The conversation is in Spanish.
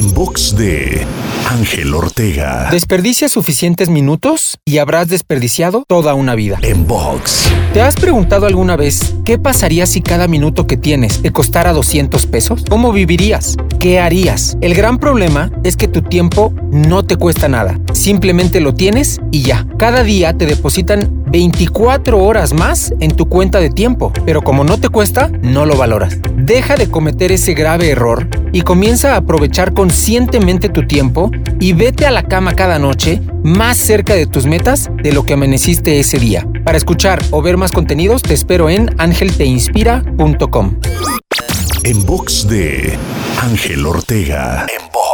En box de Ángel Ortega. Desperdicia suficientes minutos y habrás desperdiciado toda una vida. En box. ¿Te has preguntado alguna vez qué pasaría si cada minuto que tienes te costara 200 pesos? ¿Cómo vivirías? ¿Qué harías? El gran problema es que tu tiempo no te cuesta nada. Simplemente lo tienes y ya. Cada día te depositan 24 horas más en tu cuenta de tiempo, pero como no te cuesta, no lo valoras. Deja de cometer ese grave error y comienza a aprovechar conscientemente tu tiempo y vete a la cama cada noche más cerca de tus metas de lo que amaneciste ese día. Para escuchar o ver más contenidos te espero en angelteinspira.com. En box de Ángel Ortega. En box.